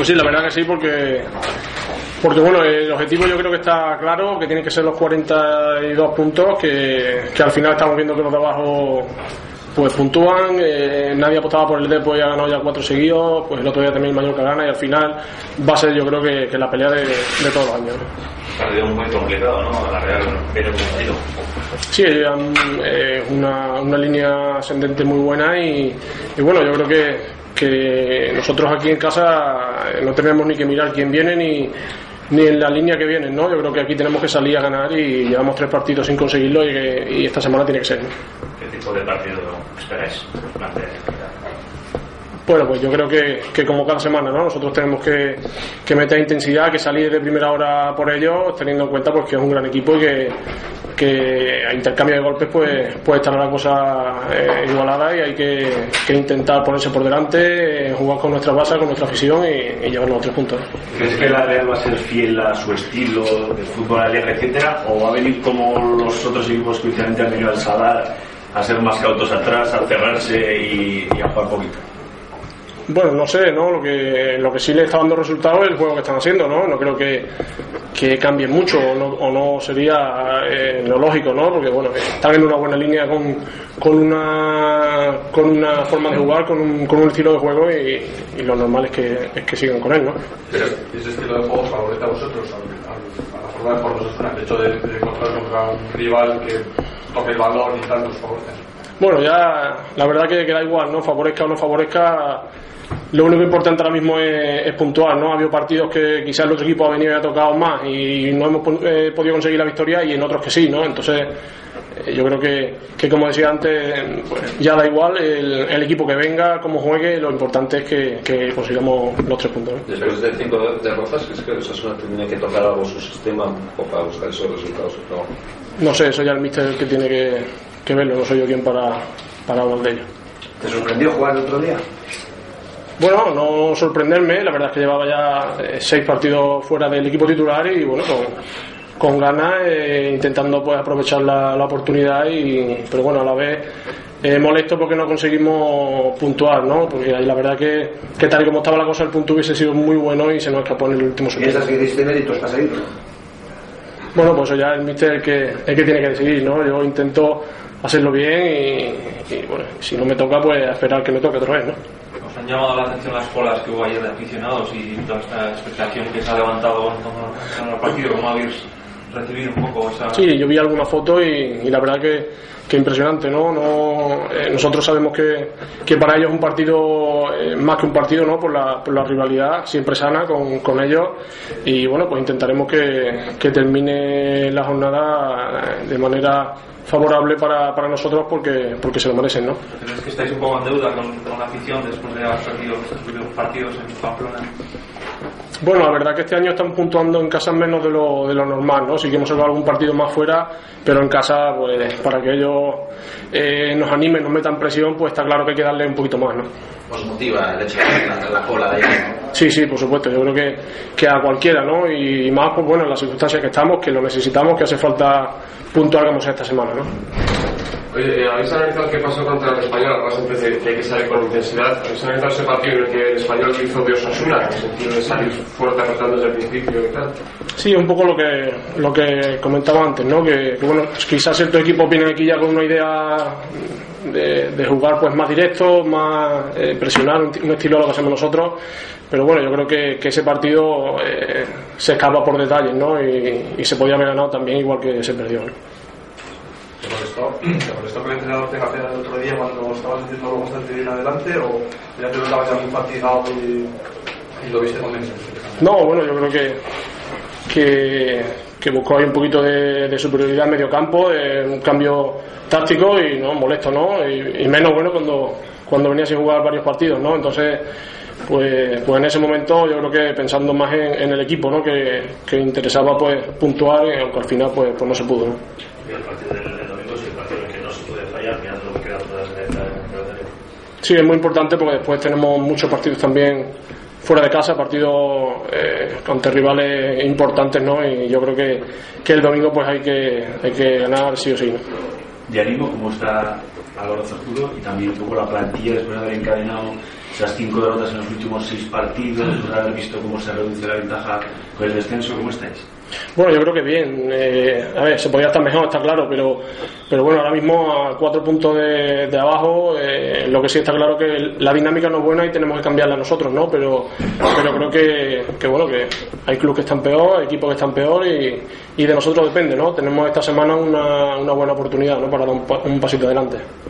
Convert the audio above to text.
Pues sí, la verdad que sí, porque porque bueno, el objetivo yo creo que está claro, que tienen que ser los 42 puntos, que, que al final estamos viendo que los de abajo pues puntúan, eh, nadie apostaba por el Depor y ha ganado ya cuatro seguidos, pues el otro día también el Mallorca gana y al final va a ser yo creo que, que la pelea de, de todos los años. ¿no? Ha sido muy complicado, ¿no? La Real viene cumplido. Sí, llevan eh, una, una línea ascendente muy buena y, y bueno, yo creo que, que nosotros aquí en casa eh, no tenemos ni que mirar quién viene ni, ni en la línea que vienen, ¿no? Yo creo que aquí tenemos que salir a ganar y llevamos tres partidos sin conseguirlo y, que- y esta semana tiene que ser. ¿no? ¿Qué tipo de partido esperáis? Bueno, pues yo creo que, que como cada semana, ¿no? Nosotros tenemos que, que meter intensidad, que salir de primera hora por ellos, teniendo en cuenta pues que es un gran equipo y que, que a intercambio de golpes pues puede estar la cosa eh, igualada y hay que, intentar ponerse por delante, eh, jugar con nuestra base, con nuestra afición y, llevarnos a tres puntos. ¿Crees que la Real va a ser fiel a su estilo de fútbol alegre, etcétera? ¿O va a venir como los otros equipos que últimamente han venido al Sadar a ser más cautos atrás, a cerrarse y a jugar poquito? Bueno, no sé, ¿no? Lo que, lo que sí le está dando resultado es el juego que están haciendo, ¿no? No creo que, que cambie mucho o no, o no sería eh, lo lógico, ¿no? Porque, bueno, están en una buena línea con, con, una, con una forma de jugar, con un, con un estilo de juego y, y lo normal es que, es que sigan con él, ¿no? Pero ese estilo de juego favorece a vosotros, al- a la forma de jugar vosotros, el hecho de, de encontrar contra un rival que toque el balón y tal, os favorece. Bueno, ya la verdad que, que da igual, ¿no? Favorezca o no favorezca. Lo único importante ahora mismo es, es puntuar, ¿no? Ha habido partidos que quizás el otro equipo ha venido y ha tocado más y no hemos eh, podido conseguir la victoria y en otros que sí, ¿no? Entonces, eh, yo creo que, que como decía antes, pues, ya da igual el, el equipo que venga, cómo juegue, lo importante es que, que consigamos los tres puntos, ¿no? Después de cinco derrotas, ¿crees que Osasuna tiene que tocar algo su sistema o para buscar esos resultados? No. No sé, eso ya el míster el que tiene que, que verlo, no soy yo quien para, para hablar de ello. ¿Te sorprendió jugar el otro día? Bueno, no sorprenderme, la verdad es que llevaba ya eh, seis partidos fuera del equipo titular y bueno, con, con ganas, eh, intentando pues aprovechar la, la oportunidad y pero bueno, a la vez eh, molesto porque no conseguimos puntuar, ¿no? Porque ahí la verdad que, que tal y como estaba la cosa el punto hubiese sido muy bueno y se nos escapó en el último segundo. ¿Piensas que diste méritos para? Bueno, pues ya el míster el que, el que tiene que decidir, ¿no? Yo intento hacerlo bien y, y, bueno, si no me toca pues a esperar que me toque otra vez, ¿no? ¿Os han llamado la atención las colas que hubo ayer de aficionados y toda esta expectación que se ha levantado en torno el partido? ¿Cómo habéis recibido un poco esa...? Sí, yo vi alguna foto y, y la verdad que, que impresionante, ¿no? no eh, nosotros sabemos que, que para ellos es un partido, eh, más que un partido, ¿no? Por la, por la rivalidad siempre sana con, con ellos y bueno, pues intentaremos que, que termine la jornada de manera favorable para, para nosotros porque, porque se lo merecen, ¿no? ¿Crees que estáis un poco en deuda con, con la afición después de haber perdido primeros partidos en Pamplona? Bueno, la verdad que este año están puntuando en casa menos de lo, de lo normal, ¿no? Sí que hemos sacado algún partido más fuera, pero en casa, pues para que ellos eh, nos animen, nos metan presión, pues está claro que hay que darle un poquito más, ¿no? ¿Os motiva el hecho de la, la cola de ayer? Sí, sí, por supuesto. Yo creo que, que a cualquiera, ¿no? Y más, pues bueno, en las circunstancias que estamos, que lo necesitamos, que hace falta puntuar como sea esta semana, ¿no? Oye, eh, ¿habéis analizado qué pasó contra el español? Además, antes de que hay que salir con intensidad. ¿Habéis analizado ese partido en el que el español hizo de Osasuna? En el sentido de salir fuerte atacando desde el principio y tal. Sí, un poco lo que lo que comentaba antes, ¿no? Que, que, bueno, quizás ciertos equipos vienen aquí ya con una idea de, de jugar pues más directo, más eh, presionar, un, un, estilo a lo que hacemos nosotros. Pero bueno, yo creo que, que ese partido eh, se escapa por detalles, ¿no? Y, y, se podía haber ganado también igual que se perdió. ¿no? ¿Te molestó, ¿Te molestó que el entrenador te cambiara el otro día cuando estabas haciendo bastante bien adelante o ya te notabas ya muy fatigado y, y lo viste con No, bueno, yo creo que, que, que buscó ahí un poquito de, de superioridad en medio campo, de un cambio táctico y no molesto, ¿no? Y, y, menos bueno cuando, cuando venía sin jugar varios partidos, ¿no? Entonces, pues, pues en ese momento yo creo que pensando más en, en el equipo, ¿no? Que, que interesaba pues puntuar, aunque al final pues, pues no se pudo, ¿no? Y el partido del, domingo es el partido en que no se puede fallar, mirando lo que queda calendario. Sí, es muy importante porque después tenemos muchos partidos también fuera de casa, partidos eh, ante rivales importantes, ¿no? Y yo creo que, que el domingo pues hay que, hay que ganar sí o sí, ¿no? de ánimo, cómo está Álvaro Cercudo y también un poco la plantilla después de haber encadenado esas cinco derrotas en los últimos seis partidos, después de haber visto cómo se reduce la ventaja con el descenso, ¿cómo estáis? Bueno, yo creo que bien. Eh, a ver, se podría estar mejor, está claro, pero, pero bueno, ahora mismo a cuatro puntos de, abajo, eh, lo que sí está claro que la dinámica no es buena y tenemos que cambiarla nosotros, ¿no? Pero, pero creo que, que bueno, que hay clubes que están peor, hay equipos que están peor y, de nosotros depende, ¿no? Tenemos esta semana una, buena oportunidad, ¿no? Para dar un, un pasito adelante.